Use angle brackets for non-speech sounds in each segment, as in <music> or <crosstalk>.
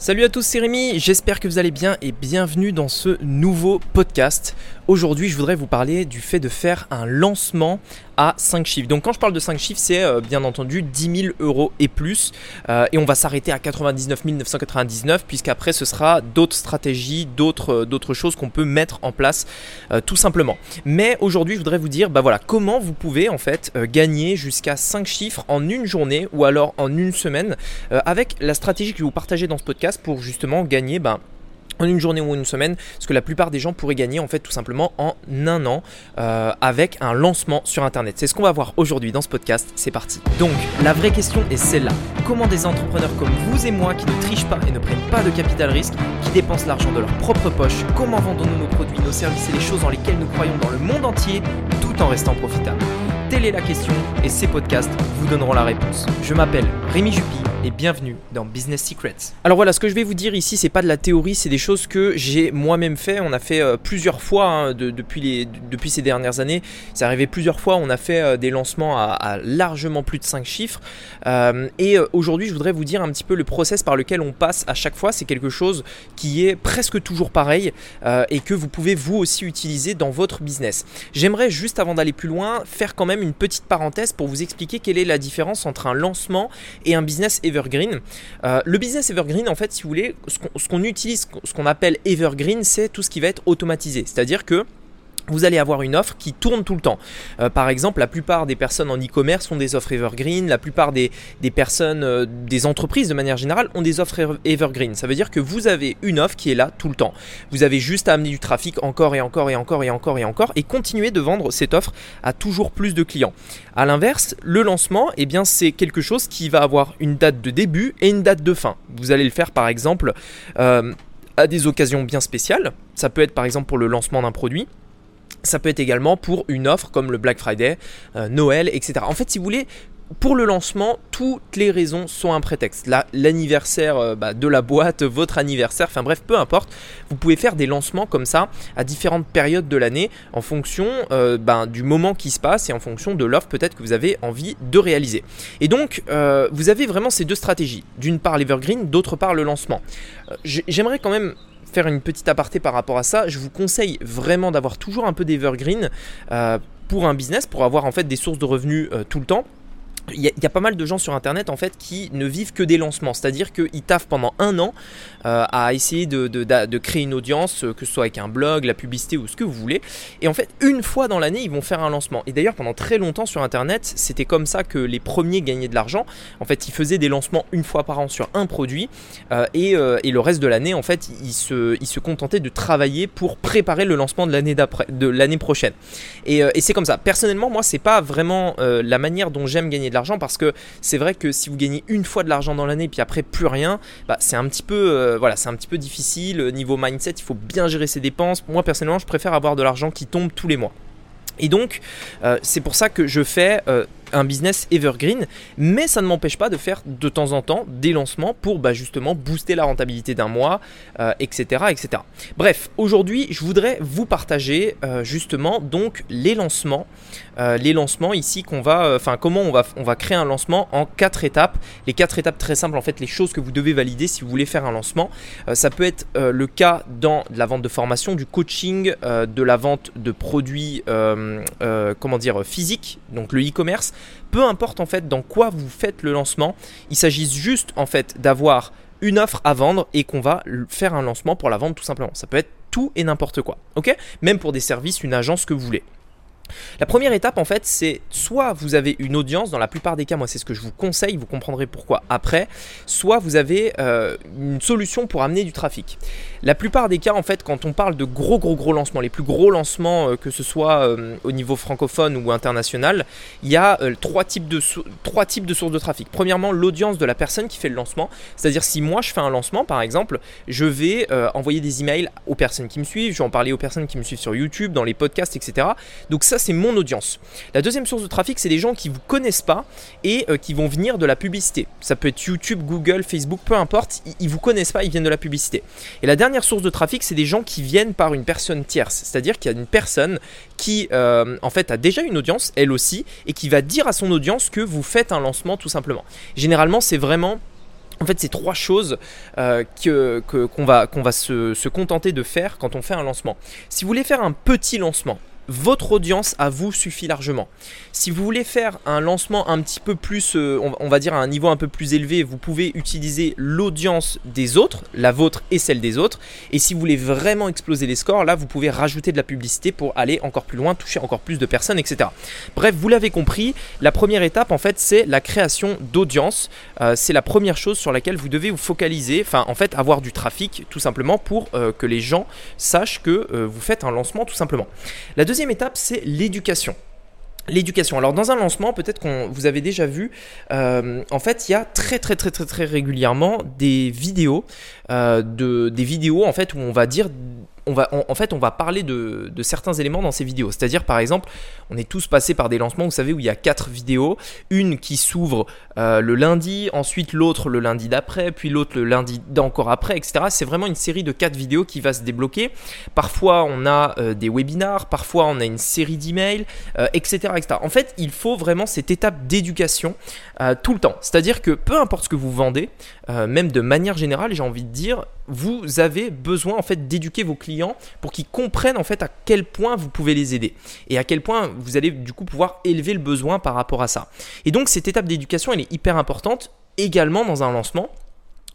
Salut à tous, c'est Rémi, j'espère que vous allez bien et bienvenue dans ce nouveau podcast. Aujourd'hui, je voudrais vous parler du fait de faire un lancement à 5 chiffres. Donc quand je parle de 5 chiffres, c'est euh, bien entendu 10 000 euros et plus. Euh, et on va s'arrêter à 99 999 puisqu'après ce sera d'autres stratégies, d'autres, euh, d'autres choses qu'on peut mettre en place tout simplement. Mais aujourd'hui, je voudrais vous dire bah voilà, comment vous pouvez en fait gagner jusqu'à 5 chiffres en une journée ou alors en une semaine avec la stratégie que vous partager dans ce podcast pour justement gagner bah, en une journée ou une semaine, ce que la plupart des gens pourraient gagner en fait tout simplement en un an euh, avec un lancement sur internet. C'est ce qu'on va voir aujourd'hui dans ce podcast, c'est parti. Donc la vraie question est celle-là. Comment des entrepreneurs comme vous et moi qui ne trichent pas et ne prennent pas de capital risque, qui dépensent l'argent de leur propre poche, comment vendons-nous nos produits, nos services et les choses dans lesquelles nous croyons dans le monde entier tout en restant profitables? Telle est la question et ces podcasts vous donneront la réponse. Je m'appelle Rémi Juppy et bienvenue dans Business Secrets. Alors voilà, ce que je vais vous dire ici, c'est pas de la théorie, c'est des choses que j'ai moi-même fait. On a fait euh, plusieurs fois hein, depuis, les, depuis ces dernières années. C'est arrivé plusieurs fois. On a fait euh, des lancements à, largement plus de 5 chiffres. Euh, et aujourd'hui, je voudrais vous dire un petit peu le process par lequel on passe à chaque fois. C'est quelque chose qui est presque toujours pareil et que vous pouvez vous aussi utiliser dans votre business. J'aimerais juste avant d'aller plus loin faire quand même une petite parenthèse pour vous expliquer quelle est la différence entre un lancement et un business evergreen. Euh, le business evergreen, en fait, si vous voulez, ce qu'on utilise, ce qu'on appelle evergreen, c'est tout ce qui va être automatisé. C'est-à-dire que vous allez avoir une offre qui tourne tout le temps. Euh, par exemple, la plupart des personnes en e-commerce ont des offres evergreen, la plupart des, personnes, euh, des entreprises de manière générale ont des offres evergreen. Ça veut dire que vous avez une offre qui est là tout le temps. Vous avez juste à amener du trafic encore et encore et encore et encore et encore et continuer de vendre cette offre à toujours plus de clients. A l'inverse, le lancement, eh bien, c'est quelque chose qui va avoir une date de début et une date de fin. Vous allez le faire par exemple euh, à des occasions bien spéciales. Ça peut être par exemple pour le lancement d'un produit ça peut être également pour une offre comme le Black Friday, euh, Noël, etc. En fait, si vous voulez, pour le lancement, toutes les raisons sont un prétexte. l'anniversaire euh, bah, de la boîte, <laughs> votre anniversaire, enfin bref, peu importe. Vous pouvez faire des lancements comme ça à différentes périodes de l'année en fonction euh, ben, du moment qui se passe et en fonction de l'offre peut-être que vous avez envie de réaliser. Et donc, vous avez vraiment ces deux stratégies. D'une part l'evergreen, d'autre part le lancement. J'aimerais quand même faire une petite aparté par rapport à ça, je vous conseille vraiment d'avoir toujours un peu d'evergreen euh, pour un business, pour avoir en fait des sources de revenus euh, tout le temps il y, a pas mal de gens sur internet en fait qui ne vivent que des lancements, c'est-à-dire qu'ils taffent pendant un an euh, à essayer de, créer une audience, euh, que ce soit avec un blog, la publicité ou ce que vous voulez. Et en fait, une fois dans l'année, ils vont faire un lancement. Et d'ailleurs, pendant très longtemps sur internet, c'était comme ça que les premiers gagnaient de l'argent. En fait, ils faisaient des lancements une fois par an sur un produit euh, et, le reste de l'année, en fait, ils se, contentaient de travailler pour préparer le lancement de l'année d'après, de l'année prochaine. Et, et c'est comme ça. Personnellement, moi, c'est pas vraiment la manière dont j'aime gagner de l'argent parce que c'est vrai que si vous gagnez une fois de l'argent dans l'année puis après plus rien, bah, c'est un petit peu euh, voilà, c'est un petit peu difficile niveau mindset, il faut bien gérer ses dépenses. Moi personnellement, je préfère avoir de l'argent qui tombe tous les mois. Et donc, euh, c'est pour ça que je fais euh, un business evergreen, mais ça ne m'empêche pas de faire de temps en temps des lancements pour bah, justement booster la rentabilité d'un mois, etc., etc. Bref, aujourd'hui, je voudrais vous partager justement donc les lancements euh, les lancements ici qu'on va, euh, enfin comment on va, on va créer un lancement en quatre étapes. Les quatre étapes très simples en fait, les choses que vous devez valider si vous voulez faire un lancement. Euh, ça peut être le cas dans la vente de formation, du coaching, de la vente de produits, comment dire, physiques, donc le e-commerce. Peu importe en fait dans quoi vous faites le lancement, il s'agit juste en fait d'avoir une offre à vendre et qu'on va faire un lancement pour la vendre tout simplement. Ça peut être tout et n'importe quoi, ok? Même pour des services, une agence que vous voulez. La première étape, en fait, c'est soit vous avez une audience, dans la plupart des cas, moi c'est ce que je vous conseille, vous comprendrez pourquoi après, soit vous avez euh, une solution pour amener du trafic. La plupart des cas, en fait, quand on parle de gros gros gros lancements, les plus gros lancements, euh, que ce soit euh, au niveau francophone ou international, il y a trois, types de trois types de sources de trafic. Premièrement, l'audience de la personne qui fait le lancement, c'est-à-dire si moi je fais un lancement, par exemple, je vais envoyer des emails aux personnes qui me suivent, je vais en parler aux personnes qui me suivent sur YouTube, dans les podcasts, etc. Donc ça c'est mon audience. La deuxième source de trafic, c'est des gens qui vous connaissent pas et euh, qui vont venir de la publicité. Ça peut être YouTube, Google, Facebook, peu importe, ils, vous connaissent pas, ils viennent de la publicité. Et la dernière source de trafic, c'est des gens qui viennent par une personne tierce, c'est-à-dire qu'il y a une personne qui euh, en fait a déjà une audience, elle aussi, et qui va dire à son audience que vous faites un lancement tout simplement. Généralement, c'est vraiment En fait, c'est trois choses euh, que, qu'on va, se contenter de faire quand on fait un lancement. Si vous voulez faire un petit lancement, votre audience à vous suffit largement. Si vous voulez faire un lancement un petit peu plus, euh, on va dire à un niveau un peu plus élevé, vous pouvez utiliser l'audience des autres, la vôtre et celle des autres. Et si vous voulez vraiment exploser les scores, là, vous pouvez rajouter de la publicité pour aller encore plus loin, toucher encore plus de personnes, etc. Bref, vous l'avez compris, la première étape, en fait, c'est la création d'audience. Euh, c'est la première chose sur laquelle vous devez vous focaliser, enfin, en fait, avoir du trafic, tout simplement, pour euh, que les gens sachent que vous faites un lancement, tout simplement. La deuxième deuxième étape, c'est l'éducation. L'éducation. Alors dans un lancement, peut-être qu'on vous avez déjà vu, euh, en fait, il y a très très très très très régulièrement des vidéos, euh, de, des vidéos en fait où on va dire en fait, on va parler de, certains éléments dans ces vidéos. C'est-à-dire, par exemple, on est tous passés par des lancements, vous savez, où il y a quatre vidéos. Une qui s'ouvre euh, le lundi, ensuite l'autre le lundi d'après, puis l'autre le lundi d'encore après, etc. C'est vraiment une série de quatre vidéos qui va se débloquer. Parfois, on a euh, des webinars, parfois, on a une série d'emails, euh, etc. En fait, il faut vraiment cette étape d'éducation tout le temps. C'est-à-dire que peu importe ce que vous vendez, même de manière générale, j'ai envie de dire, vous avez besoin en fait d'éduquer vos clients pour qu'ils comprennent en fait à quel point vous pouvez les aider et à quel point vous allez du coup pouvoir élever le besoin par rapport à ça. Et donc cette étape d'éducation elle est hyper importante également dans un lancement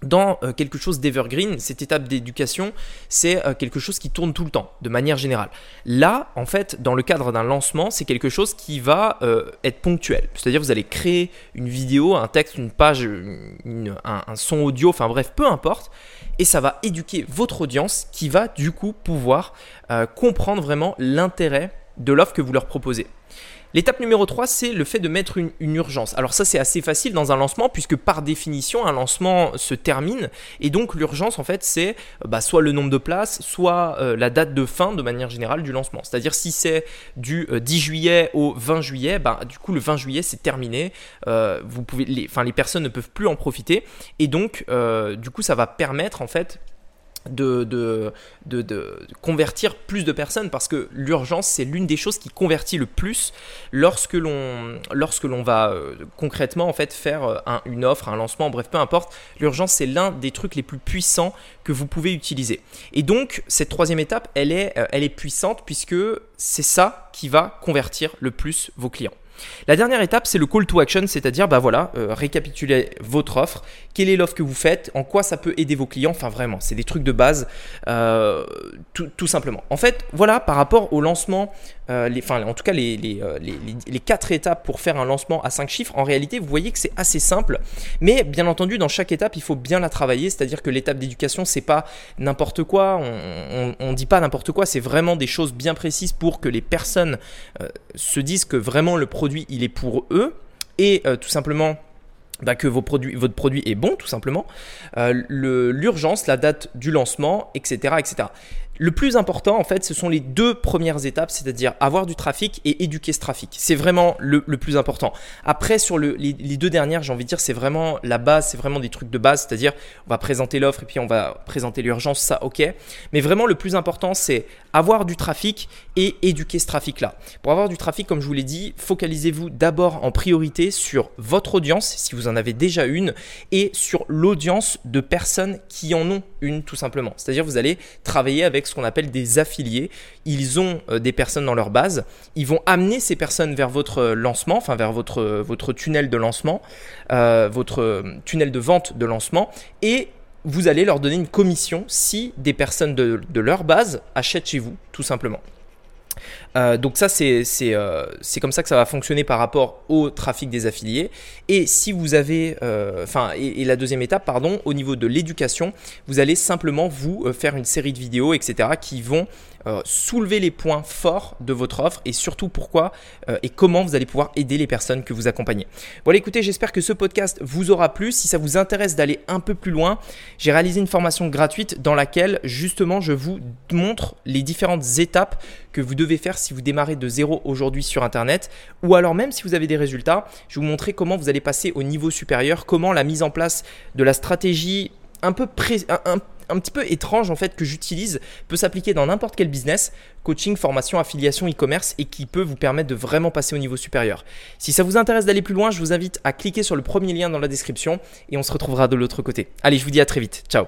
dans euh, quelque chose d'evergreen, cette étape d'éducation, c'est euh, quelque chose qui tourne tout le temps, de manière générale. Là, en fait, dans le cadre d'un lancement, c'est quelque chose qui va euh, être ponctuel. C'est-à-dire, vous allez créer une vidéo, un texte, une page, un, son audio, enfin bref, peu importe, et ça va éduquer votre audience qui va du coup pouvoir comprendre vraiment l'intérêt de l'offre que vous leur proposez. L'étape numéro 3, c'est le fait de mettre une, urgence. Alors ça, c'est assez facile dans un lancement, puisque par définition, un lancement se termine. Et donc l'urgence, en fait, c'est euh, bah, soit le nombre de places, soit euh, la date de fin, de manière générale, du lancement. C'est-à-dire si c'est du 10 euh, juillet au 20 juillet, bah, du coup, le 20 juillet, c'est terminé. les personnes ne peuvent plus en profiter. Et donc, du coup, ça va permettre, en fait, de, de, de, convertir plus de personnes parce que l'urgence c'est l'une des choses qui convertit le plus lorsque l'on lorsque l'on va euh, concrètement en fait faire euh, un, une offre un lancement bref peu importe. L'urgence c'est l'un des trucs les plus puissants que vous pouvez utiliser. Et donc cette troisième étape elle est euh, elle est puissante puisque c'est ça qui va convertir le plus vos clients la dernière étape, c'est le call to action, c'est-à-dire, bah voilà, euh, récapituler votre offre, quelle est l'offre que vous faites, en quoi ça peut aider vos clients, enfin vraiment, c'est des trucs de base, euh, tout, simplement. En fait, voilà, par rapport au lancement, euh, enfin en tout cas les, les, quatre étapes pour faire un lancement à 5 chiffres, en réalité, vous voyez que c'est assez simple, mais bien entendu, dans chaque étape, il faut bien la travailler, c'est-à-dire que l'étape d'éducation, c'est pas n'importe quoi, on dit pas n'importe quoi, c'est vraiment des choses bien précises pour que les personnes se disent que vraiment le produit il est pour eux et euh, tout simplement bah, que vos produits, votre produit est bon, tout simplement, euh, l'urgence, la date du lancement, etc., etc. Le plus important, en fait, ce sont les deux premières étapes, c'est-à-dire avoir du trafic et éduquer ce trafic. C'est vraiment le, plus important. Après, sur le, les, deux dernières, j'ai envie de dire, c'est vraiment la base, c'est vraiment des trucs de base, c'est-à-dire on va présenter l'offre et puis on va présenter l'urgence, ça, ok. Mais vraiment, le plus important, c'est avoir du trafic et éduquer ce trafic-là. Pour avoir du trafic, comme je vous l'ai dit, focalisez-vous d'abord en priorité sur votre audience, si vous en avez déjà une, et sur l'audience de personnes qui en ont une, tout simplement. C'est-à-dire, vous allez travailler avec ce qu'on appelle des affiliés. Ils ont euh, des personnes dans leur base. Ils vont amener ces personnes vers votre lancement, enfin vers votre, votre tunnel de lancement, euh, votre tunnel de vente de lancement. Et vous allez leur donner une commission si des personnes de leur base achètent chez vous, tout simplement. Euh, donc ça, c'est euh, c'est comme ça que ça va fonctionner par rapport au trafic des affiliés. Et si vous avez, euh, enfin, et, la deuxième étape, pardon, au niveau de l'éducation, vous allez simplement vous faire une série de vidéos, etc., qui vont euh, soulever les points forts de votre offre et surtout pourquoi euh, et comment vous allez pouvoir aider les personnes que vous accompagnez. Voilà, écoutez, j'espère que ce podcast vous aura plu. Si ça vous intéresse d'aller un peu plus loin, j'ai réalisé une formation gratuite dans laquelle justement je vous montre les différentes étapes que vous devez faire si vous démarrez de zéro aujourd'hui sur Internet ou alors même si vous avez des résultats, je vous montrer comment vous allez passer au niveau supérieur, comment la mise en place de la stratégie un peu, un petit peu étrange en fait que j'utilise peut s'appliquer dans n'importe quel business, coaching, formation, affiliation, e-commerce et qui peut vous permettre de vraiment passer au niveau supérieur. Si ça vous intéresse d'aller plus loin, je vous invite à cliquer sur le premier lien dans la description et on se retrouvera de l'autre côté. Allez, je vous dis à très vite. Ciao